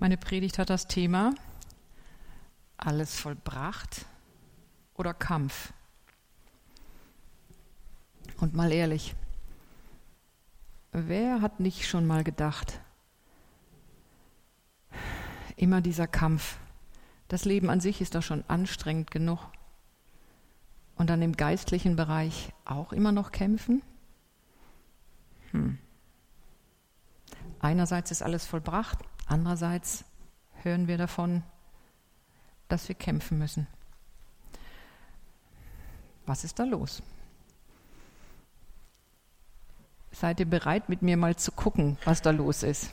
Meine Predigt hat das Thema alles vollbracht oder Kampf. Und mal ehrlich, wer hat nicht schon mal gedacht, immer dieser Kampf, das Leben an sich ist doch schon anstrengend genug. Und dann im geistlichen Bereich auch immer noch kämpfen? Hm. Einerseits ist alles vollbracht, Andererseits hören wir davon, dass wir kämpfen müssen. Was ist da los? Seid ihr bereit, mit mir mal zu gucken, was da los ist?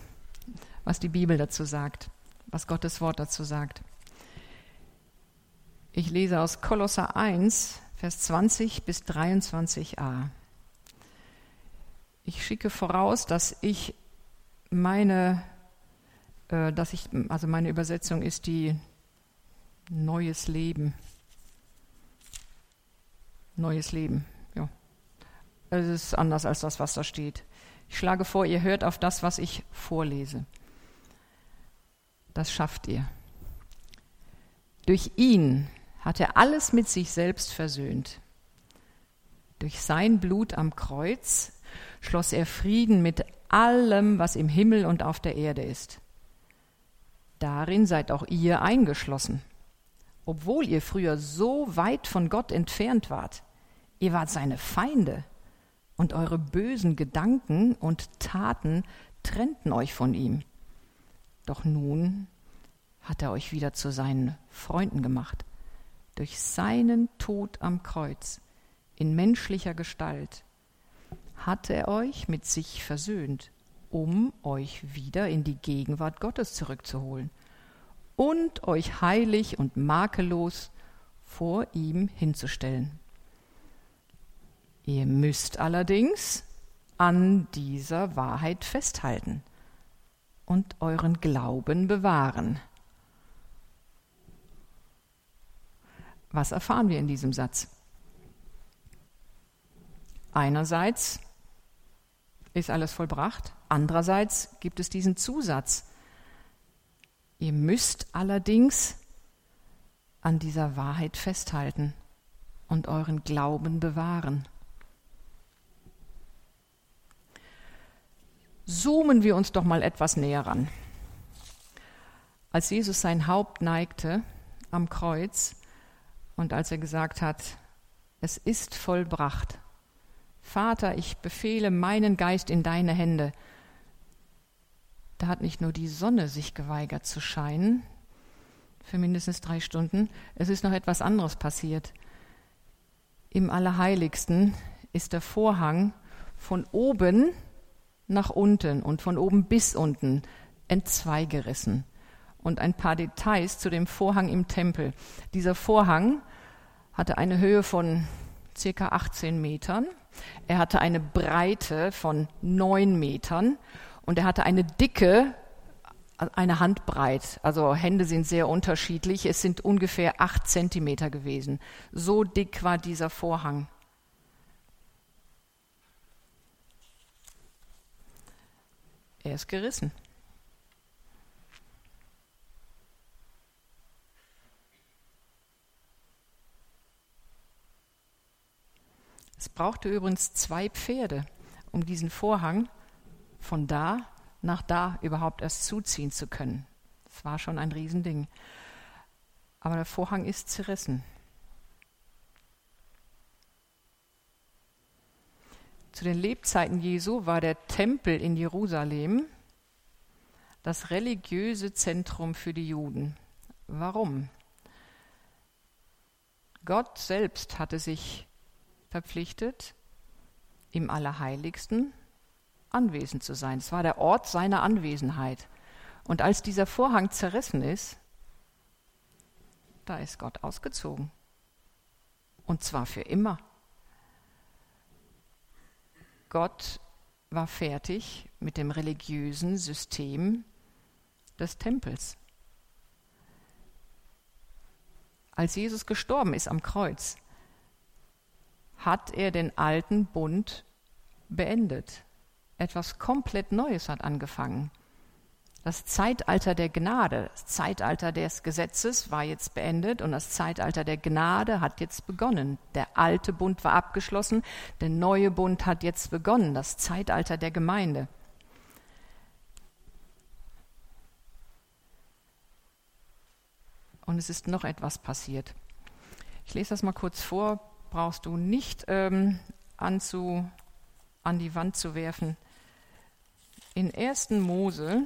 Was die Bibel dazu sagt, was Gottes Wort dazu sagt. Ich lese aus Kolosser 1, Vers 20 bis 23a. Ich schicke voraus, dass ich meine dass ich, also meine Übersetzung ist die Neues Leben. Neues Leben, ja. Es ist anders als das, was da steht. Ich schlage vor, ihr hört auf das, was ich vorlese. Das schafft ihr. Durch ihn hat er alles mit sich selbst versöhnt. Durch sein Blut am Kreuz schloss er Frieden mit allem, was im Himmel und auf der Erde ist. Darin seid auch ihr eingeschlossen. Obwohl ihr früher so weit von Gott entfernt wart, ihr wart seine Feinde und eure bösen Gedanken und Taten trennten euch von ihm. Doch nun hat er euch wieder zu seinen Freunden gemacht. Durch seinen Tod am Kreuz in menschlicher Gestalt hat er euch mit sich versöhnt um euch wieder in die Gegenwart Gottes zurückzuholen und euch heilig und makellos vor ihm hinzustellen. Ihr müsst allerdings an dieser Wahrheit festhalten und euren Glauben bewahren. Was erfahren wir in diesem Satz? Einerseits ist alles vollbracht. Andererseits gibt es diesen Zusatz. Ihr müsst allerdings an dieser Wahrheit festhalten und euren Glauben bewahren. Zoomen wir uns doch mal etwas näher ran. Als Jesus sein Haupt neigte am Kreuz und als er gesagt hat, es ist vollbracht, Vater, ich befehle meinen Geist in deine Hände. Da hat nicht nur die Sonne sich geweigert zu scheinen, für mindestens drei Stunden, es ist noch etwas anderes passiert. Im Allerheiligsten ist der Vorhang von oben nach unten und von oben bis unten entzweigerissen. Und ein paar Details zu dem Vorhang im Tempel. Dieser Vorhang hatte eine Höhe von circa 18 Metern er hatte eine Breite von neun Metern und er hatte eine Dicke, eine Handbreit. Also Hände sind sehr unterschiedlich. Es sind ungefähr acht Zentimeter gewesen. So dick war dieser Vorhang. Er ist gerissen. Es brauchte übrigens zwei Pferde, um diesen Vorhang von da nach da überhaupt erst zuziehen zu können. Das war schon ein Riesending. Aber der Vorhang ist zerrissen. Zu den Lebzeiten Jesu war der Tempel in Jerusalem das religiöse Zentrum für die Juden. Warum? Gott selbst hatte sich verpflichtet, im Allerheiligsten anwesend zu sein. Es war der Ort seiner Anwesenheit. Und als dieser Vorhang zerrissen ist, da ist Gott ausgezogen. Und zwar für immer. Gott war fertig mit dem religiösen System des Tempels. Als Jesus gestorben ist am Kreuz, hat er den alten Bund beendet. Etwas komplett Neues hat angefangen. Das Zeitalter der Gnade, das Zeitalter des Gesetzes war jetzt beendet und das Zeitalter der Gnade hat jetzt begonnen. Der alte Bund war abgeschlossen, der neue Bund hat jetzt begonnen, das Zeitalter der Gemeinde. Und es ist noch etwas passiert. Ich lese das mal kurz vor, brauchst du nicht ähm, anzu, an die Wand zu werfen. In 1. Mose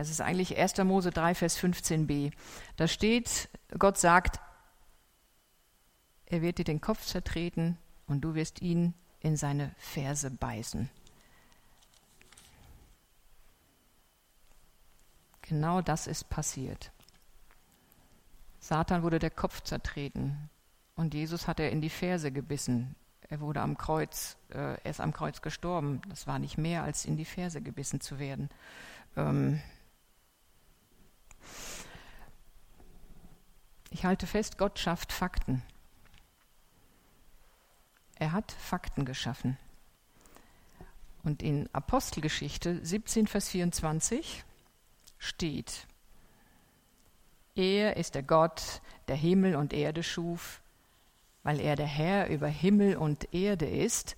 Es ist eigentlich 1. Mose 3, Vers 15b. Da steht, Gott sagt, er wird dir den Kopf zertreten und du wirst ihn in seine Ferse beißen. Genau das ist passiert. Satan wurde der Kopf zertreten und Jesus hat er in die Ferse gebissen. Er wurde am Kreuz, äh, er ist am Kreuz gestorben. Das war nicht mehr als in die Ferse gebissen zu werden. Ähm, Ich halte fest, Gott schafft Fakten. Er hat Fakten geschaffen. Und in Apostelgeschichte 17, Vers 24 steht, er ist der Gott, der Himmel und Erde schuf, weil er der Herr über Himmel und Erde ist,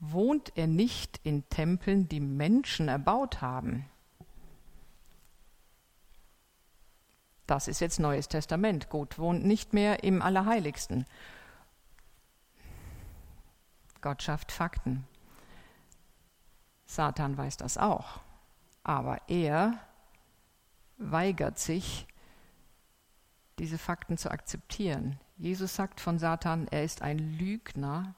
wohnt er nicht in Tempeln, die Menschen erbaut haben. Das ist jetzt Neues Testament. Gott wohnt nicht mehr im Allerheiligsten. Gott schafft Fakten. Satan weiß das auch. Aber er weigert sich, diese Fakten zu akzeptieren. Jesus sagt von Satan, er ist ein Lügner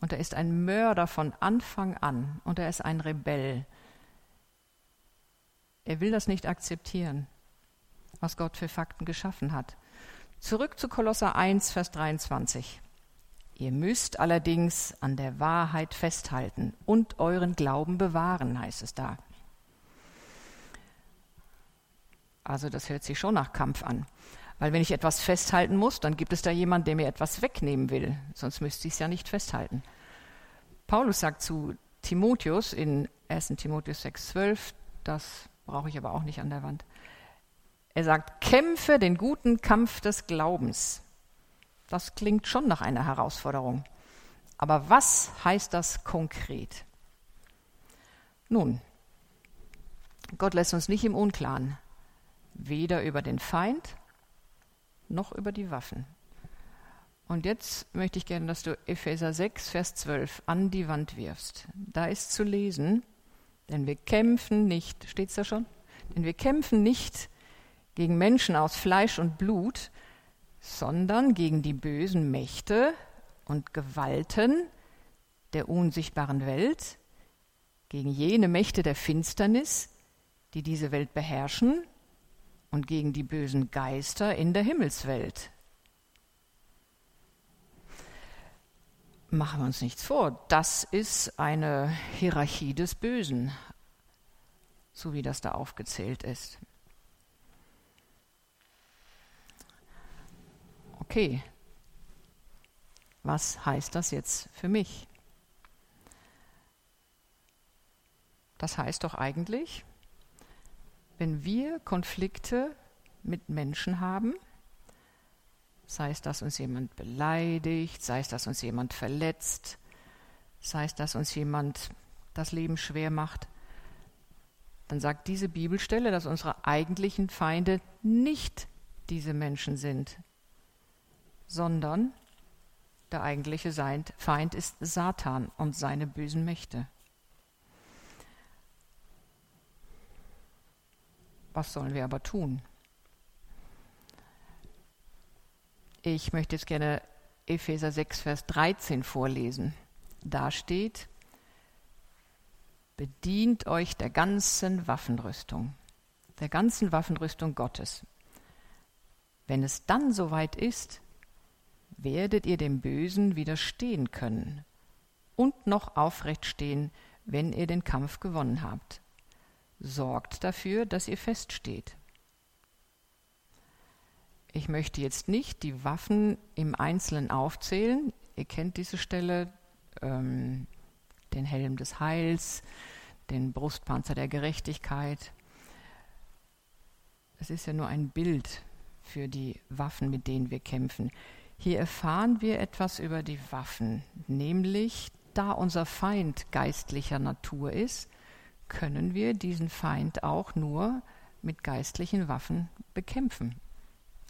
und er ist ein Mörder von Anfang an und er ist ein Rebell. Er will das nicht akzeptieren was Gott für Fakten geschaffen hat. Zurück zu Kolosser 1, Vers 23. Ihr müsst allerdings an der Wahrheit festhalten und euren Glauben bewahren, heißt es da. Also das hört sich schon nach Kampf an. Weil wenn ich etwas festhalten muss, dann gibt es da jemanden, der mir etwas wegnehmen will. Sonst müsste ich es ja nicht festhalten. Paulus sagt zu Timotheus in 1 Timotheus 6,12, das brauche ich aber auch nicht an der Wand. Er sagt, kämpfe den guten Kampf des Glaubens. Das klingt schon nach einer Herausforderung. Aber was heißt das konkret? Nun, Gott lässt uns nicht im Unklaren, weder über den Feind noch über die Waffen. Und jetzt möchte ich gerne, dass du Epheser 6, Vers 12 an die Wand wirfst. Da ist zu lesen, denn wir kämpfen nicht, steht es da schon? Denn wir kämpfen nicht gegen Menschen aus Fleisch und Blut, sondern gegen die bösen Mächte und Gewalten der unsichtbaren Welt, gegen jene Mächte der Finsternis, die diese Welt beherrschen, und gegen die bösen Geister in der Himmelswelt. Machen wir uns nichts vor, das ist eine Hierarchie des Bösen, so wie das da aufgezählt ist. okay, was heißt das jetzt für mich? Das heißt doch eigentlich, wenn wir Konflikte mit Menschen haben, sei es, dass uns jemand beleidigt, sei es, dass uns jemand verletzt, sei es, dass uns jemand das Leben schwer macht, dann sagt diese Bibelstelle, dass unsere eigentlichen Feinde nicht diese Menschen sind, sondern der eigentliche Feind ist Satan und seine bösen Mächte. Was sollen wir aber tun? Ich möchte jetzt gerne Epheser 6, Vers 13 vorlesen. Da steht, bedient euch der ganzen Waffenrüstung, der ganzen Waffenrüstung Gottes. Wenn es dann soweit ist, werdet ihr dem Bösen widerstehen können und noch aufrecht stehen, wenn ihr den Kampf gewonnen habt. Sorgt dafür, dass ihr feststeht. Ich möchte jetzt nicht die Waffen im Einzelnen aufzählen. Ihr kennt diese Stelle, ähm, den Helm des Heils, den Brustpanzer der Gerechtigkeit. Es ist ja nur ein Bild für die Waffen, mit denen wir kämpfen. Hier erfahren wir etwas über die Waffen, nämlich da unser Feind geistlicher Natur ist, können wir diesen Feind auch nur mit geistlichen Waffen bekämpfen.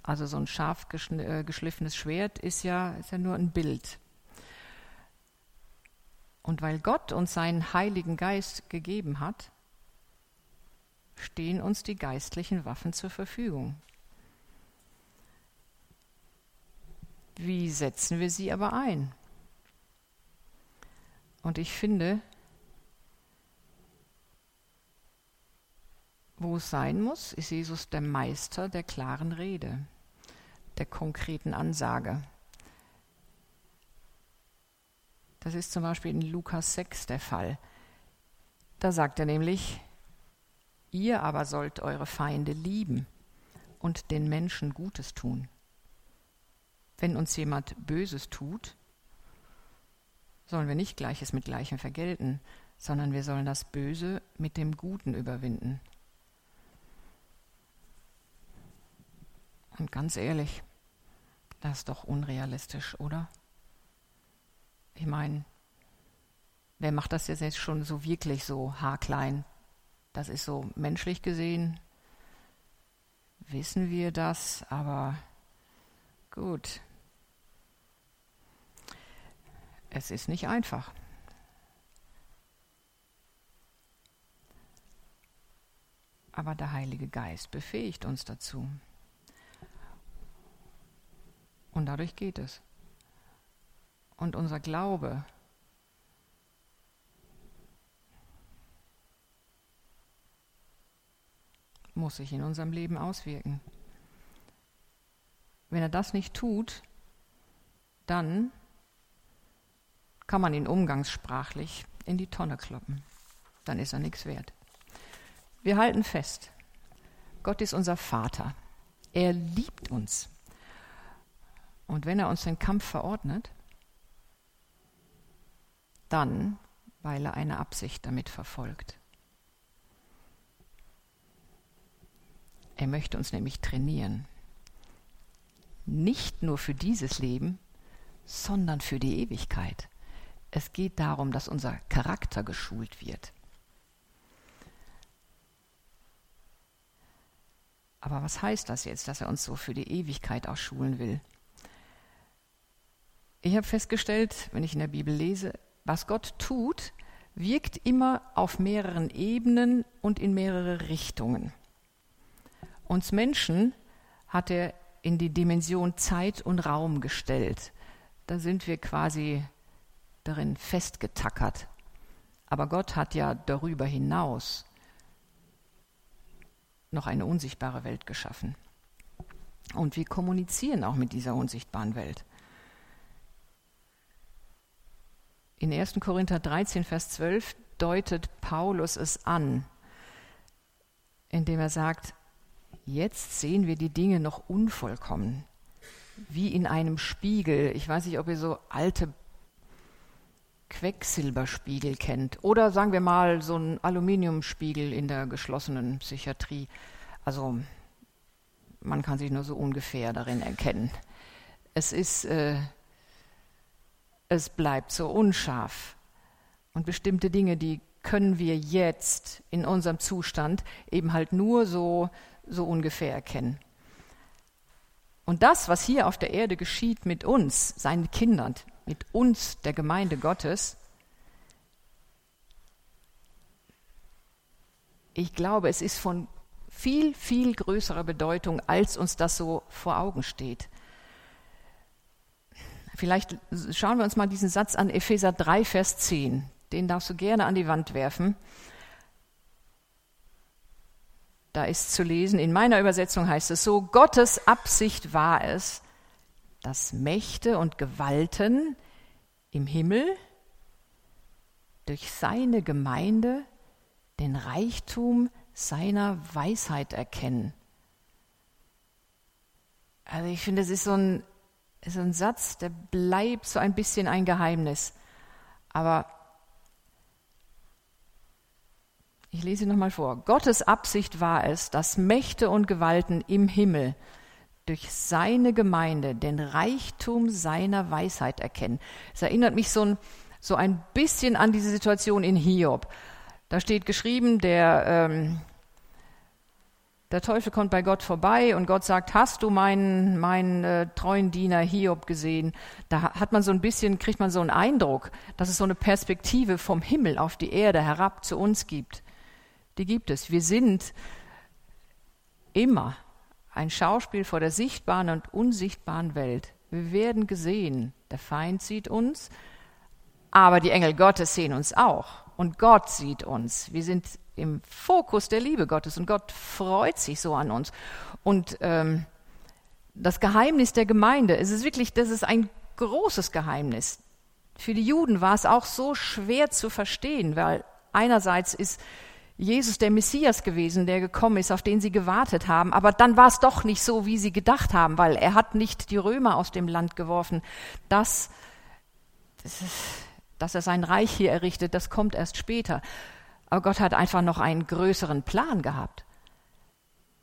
Also so ein scharf äh, geschliffenes Schwert ist ja, ist ja nur ein Bild. Und weil Gott uns seinen Heiligen Geist gegeben hat, stehen uns die geistlichen Waffen zur Verfügung. Wie setzen wir sie aber ein? Und ich finde, wo es sein muss, ist Jesus der Meister der klaren Rede, der konkreten Ansage. Das ist zum Beispiel in Lukas 6 der Fall. Da sagt er nämlich, ihr aber sollt eure Feinde lieben und den Menschen Gutes tun. Wenn uns jemand Böses tut, sollen wir nicht Gleiches mit Gleichem vergelten, sondern wir sollen das Böse mit dem Guten überwinden. Und ganz ehrlich, das ist doch unrealistisch, oder? Ich meine, wer macht das jetzt schon so wirklich so haarklein? Das ist so menschlich gesehen, wissen wir das, aber gut. Es ist nicht einfach. Aber der Heilige Geist befähigt uns dazu. Und dadurch geht es. Und unser Glaube muss sich in unserem Leben auswirken. Wenn er das nicht tut, dann kann man ihn umgangssprachlich in die Tonne kloppen. Dann ist er nichts wert. Wir halten fest, Gott ist unser Vater. Er liebt uns. Und wenn er uns den Kampf verordnet, dann, weil er eine Absicht damit verfolgt. Er möchte uns nämlich trainieren. Nicht nur für dieses Leben, sondern für die Ewigkeit. Es geht darum, dass unser Charakter geschult wird. Aber was heißt das jetzt, dass er uns so für die Ewigkeit auch schulen will? Ich habe festgestellt, wenn ich in der Bibel lese, was Gott tut, wirkt immer auf mehreren Ebenen und in mehrere Richtungen. Uns Menschen hat er in die Dimension Zeit und Raum gestellt. Da sind wir quasi darin festgetackert. Aber Gott hat ja darüber hinaus noch eine unsichtbare Welt geschaffen. Und wir kommunizieren auch mit dieser unsichtbaren Welt. In 1. Korinther 13, Vers 12 deutet Paulus es an, indem er sagt, jetzt sehen wir die Dinge noch unvollkommen, wie in einem Spiegel. Ich weiß nicht, ob ihr so alte Quecksilberspiegel kennt oder sagen wir mal so einen Aluminiumspiegel in der geschlossenen Psychiatrie. Also man kann sich nur so ungefähr darin erkennen. Es ist äh, es bleibt so unscharf. Und bestimmte Dinge, die können wir jetzt in unserem Zustand eben halt nur so, so ungefähr erkennen. Und das, was hier auf der Erde geschieht mit uns, seinen Kindern, mit uns, der Gemeinde Gottes, ich glaube, es ist von viel, viel größerer Bedeutung, als uns das so vor Augen steht. Vielleicht schauen wir uns mal diesen Satz an, Epheser 3, Vers 10. Den darfst du gerne an die Wand werfen. Da ist zu lesen, in meiner Übersetzung heißt es so, Gottes Absicht war es, dass Mächte und Gewalten im Himmel durch seine Gemeinde den Reichtum seiner Weisheit erkennen Also ich finde, es ist so ein, so ein Satz, der bleibt so ein bisschen ein Geheimnis. Aber ich lese nochmal vor. Gottes Absicht war es, dass Mächte und Gewalten im Himmel durch seine Gemeinde den Reichtum seiner Weisheit erkennen. Es erinnert mich so ein, so ein bisschen an diese Situation in Hiob. Da steht geschrieben, der, ähm, der Teufel kommt bei Gott vorbei und Gott sagt, hast du meinen, meinen äh, treuen Diener Hiob gesehen? Da hat man so ein bisschen, kriegt man so einen Eindruck, dass es so eine Perspektive vom Himmel auf die Erde herab zu uns gibt. Die gibt es. Wir sind immer ein Schauspiel vor der sichtbaren und unsichtbaren Welt. Wir werden gesehen. Der Feind sieht uns, aber die Engel Gottes sehen uns auch. Und Gott sieht uns. Wir sind im Fokus der Liebe Gottes und Gott freut sich so an uns. Und ähm, das Geheimnis der Gemeinde, es ist wirklich, das ist ein großes Geheimnis. Für die Juden war es auch so schwer zu verstehen, weil einerseits ist Jesus der Messias gewesen, der gekommen ist, auf den sie gewartet haben. Aber dann war es doch nicht so, wie sie gedacht haben, weil er hat nicht die Römer aus dem Land geworfen. Das, das ist, dass er sein Reich hier errichtet, das kommt erst später. Aber Gott hat einfach noch einen größeren Plan gehabt.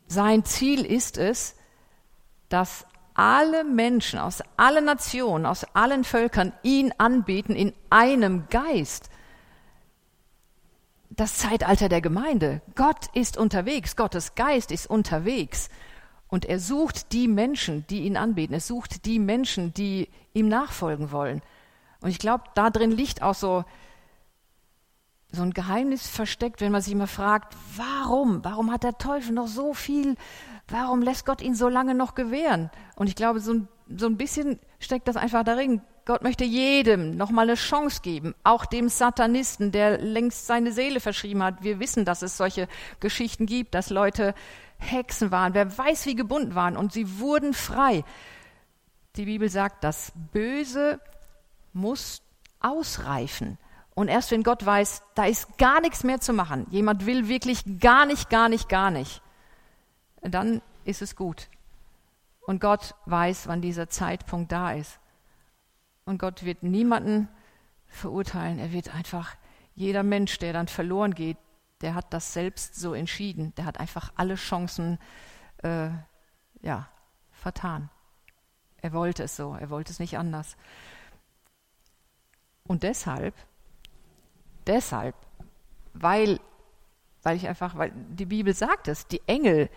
Sein Ziel ist es, dass alle Menschen aus allen Nationen, aus allen Völkern ihn anbeten in einem Geist. Das Zeitalter der Gemeinde. Gott ist unterwegs, Gottes Geist ist unterwegs. Und er sucht die Menschen, die ihn anbeten. Er sucht die Menschen, die ihm nachfolgen wollen. Und ich glaube, da drin liegt auch so, so ein Geheimnis versteckt, wenn man sich immer fragt, warum? Warum hat der Teufel noch so viel? Warum lässt Gott ihn so lange noch gewähren? Und ich glaube, so ein, so ein bisschen steckt das einfach darin. Gott möchte jedem noch mal eine Chance geben, auch dem Satanisten, der längst seine Seele verschrieben hat. Wir wissen, dass es solche Geschichten gibt, dass Leute Hexen waren, wer weiß wie gebunden waren und sie wurden frei. Die Bibel sagt, das Böse muss ausreifen. Und erst wenn Gott weiß, da ist gar nichts mehr zu machen, jemand will wirklich gar nicht, gar nicht, gar nicht, dann ist es gut. Und Gott weiß, wann dieser Zeitpunkt da ist. Und Gott wird niemanden verurteilen. Er wird einfach, jeder Mensch, der dann verloren geht, der hat das selbst so entschieden. Der hat einfach alle Chancen äh, ja, vertan. Er wollte es so, er wollte es nicht anders. Und deshalb deshalb, weil, weil ich einfach, weil die Bibel sagt es, die Engel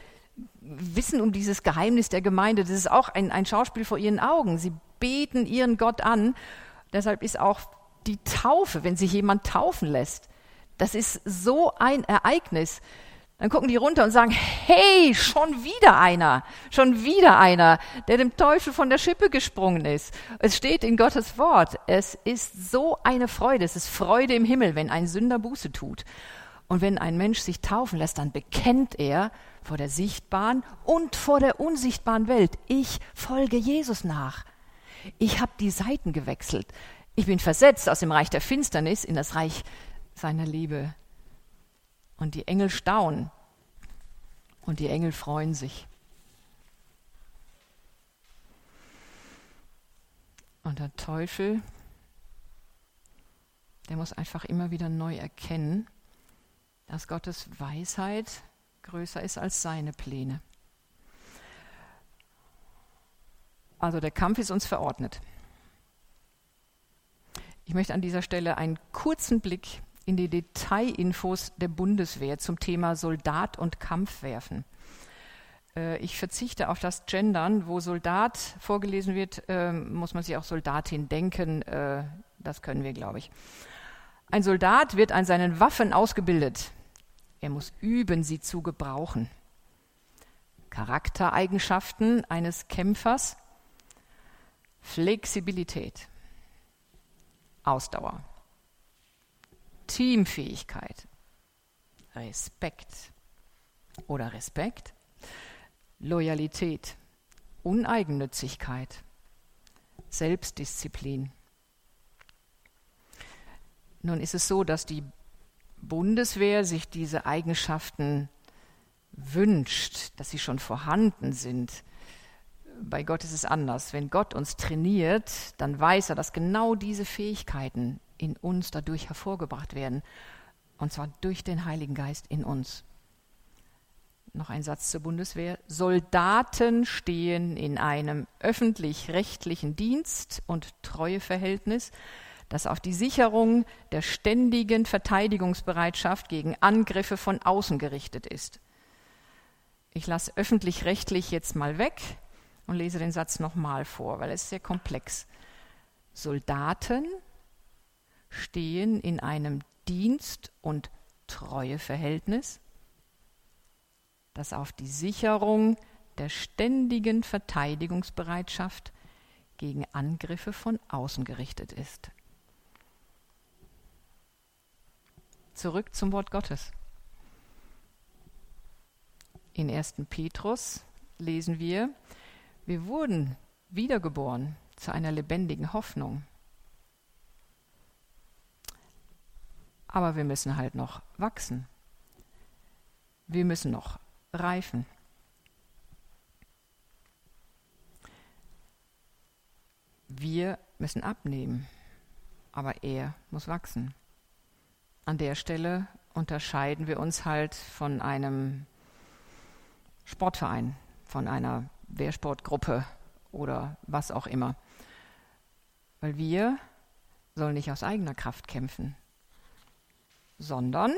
wissen um dieses Geheimnis der Gemeinde. Das ist auch ein, ein Schauspiel vor ihren Augen. Sie beten ihren Gott an. Deshalb ist auch die Taufe, wenn sich jemand taufen lässt, das ist so ein Ereignis. Dann gucken die runter und sagen, hey, schon wieder einer, schon wieder einer, der dem Teufel von der Schippe gesprungen ist. Es steht in Gottes Wort, es ist so eine Freude, es ist Freude im Himmel, wenn ein Sünder Buße tut. Und wenn ein Mensch sich taufen lässt, dann bekennt er vor der sichtbaren und vor der unsichtbaren Welt, ich folge Jesus nach. Ich habe die Seiten gewechselt. Ich bin versetzt aus dem Reich der Finsternis in das Reich seiner Liebe. Und die Engel staunen und die Engel freuen sich. Und der Teufel, der muss einfach immer wieder neu erkennen, dass Gottes Weisheit größer ist als seine Pläne. Also der Kampf ist uns verordnet. Ich möchte an dieser Stelle einen kurzen Blick in die Detailinfos der Bundeswehr zum Thema Soldat und Kampf werfen. Äh, ich verzichte auf das Gendern, wo Soldat vorgelesen wird, ähm, muss man sich auch Soldatin denken. Äh, das können wir, glaube ich. Ein Soldat wird an seinen Waffen ausgebildet. Er muss üben, sie zu gebrauchen. Charaktereigenschaften eines Kämpfers. Flexibilität. Ausdauer. Teamfähigkeit, Respekt oder Respekt, Loyalität, Uneigennützigkeit, Selbstdisziplin. Nun ist es so, dass die Bundeswehr sich diese Eigenschaften wünscht, dass sie schon vorhanden sind, bei Gott ist es anders. Wenn Gott uns trainiert, dann weiß er, dass genau diese Fähigkeiten in uns dadurch hervorgebracht werden. Und zwar durch den Heiligen Geist in uns. Noch ein Satz zur Bundeswehr. Soldaten stehen in einem öffentlich-rechtlichen Dienst und Treueverhältnis, das auf die Sicherung der ständigen Verteidigungsbereitschaft gegen Angriffe von außen gerichtet ist. Ich lasse öffentlich-rechtlich jetzt mal weg und lese den Satz nochmal vor, weil es ist sehr komplex. Soldaten stehen in einem Dienst- und Treueverhältnis, das auf die Sicherung der ständigen Verteidigungsbereitschaft gegen Angriffe von außen gerichtet ist. Zurück zum Wort Gottes. In 1. Petrus lesen wir, wir wurden wiedergeboren zu einer lebendigen Hoffnung. Aber wir müssen halt noch wachsen. Wir müssen noch reifen. Wir müssen abnehmen, aber er muss wachsen. An der Stelle unterscheiden wir uns halt von einem Sportverein, von einer Wehrsportgruppe oder was auch immer. Weil wir sollen nicht aus eigener Kraft kämpfen, sondern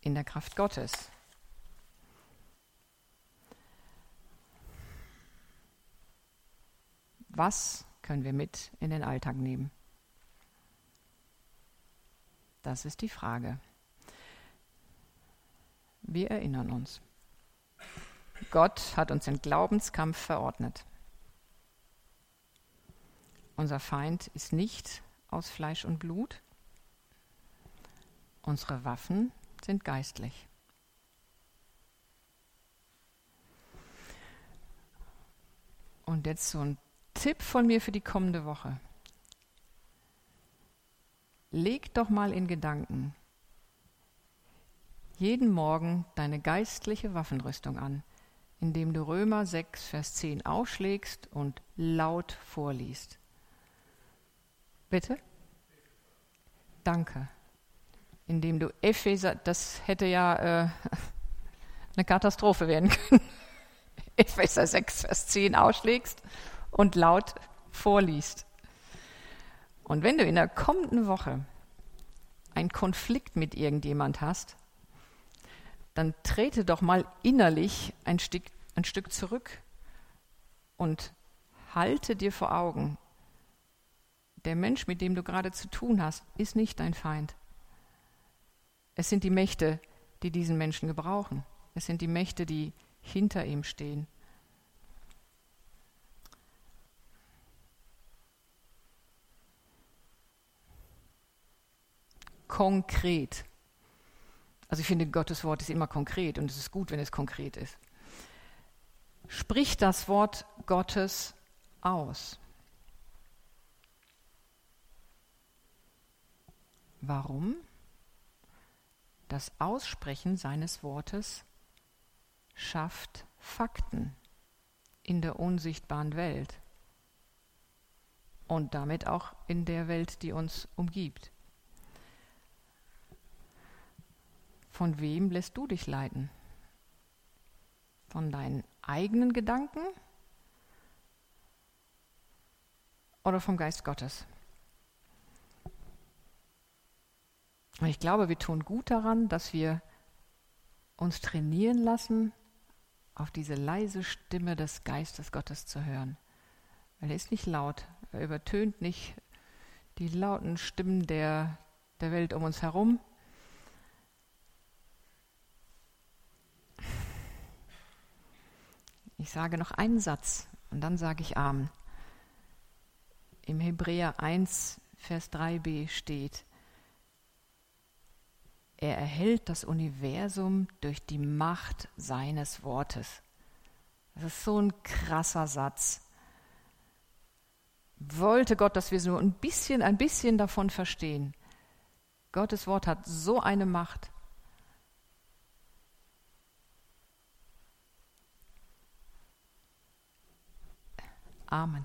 in der Kraft Gottes. Was können wir mit in den Alltag nehmen? Das ist die Frage. Wir erinnern uns. Gott hat uns den Glaubenskampf verordnet. Unser Feind ist nicht aus Fleisch und Blut. Unsere Waffen sind geistlich. Und jetzt so ein Tipp von mir für die kommende Woche. Leg doch mal in Gedanken jeden Morgen deine geistliche Waffenrüstung an, indem du Römer 6, Vers 10 aufschlägst und laut vorliest. Bitte? Danke indem du Epheser, das hätte ja äh, eine Katastrophe werden können, Epheser 6, Vers 10 ausschlägst und laut vorliest. Und wenn du in der kommenden Woche einen Konflikt mit irgendjemand hast, dann trete doch mal innerlich ein Stück, ein Stück zurück und halte dir vor Augen, der Mensch, mit dem du gerade zu tun hast, ist nicht dein Feind. Es sind die Mächte, die diesen Menschen gebrauchen. Es sind die Mächte, die hinter ihm stehen. Konkret. Also ich finde, Gottes Wort ist immer konkret und es ist gut, wenn es konkret ist. Sprich das Wort Gottes aus. Warum? Das Aussprechen seines Wortes schafft Fakten in der unsichtbaren Welt und damit auch in der Welt, die uns umgibt. Von wem lässt du dich leiten? Von deinen eigenen Gedanken oder vom Geist Gottes? Und ich glaube, wir tun gut daran, dass wir uns trainieren lassen, auf diese leise Stimme des Geistes Gottes zu hören. Weil er ist nicht laut, er übertönt nicht die lauten Stimmen der, der Welt um uns herum. Ich sage noch einen Satz und dann sage ich Amen. Im Hebräer 1, Vers 3b steht, er erhält das Universum durch die Macht seines Wortes. Das ist so ein krasser Satz. Wollte Gott, dass wir so ein bisschen, ein bisschen davon verstehen. Gottes Wort hat so eine Macht. Amen.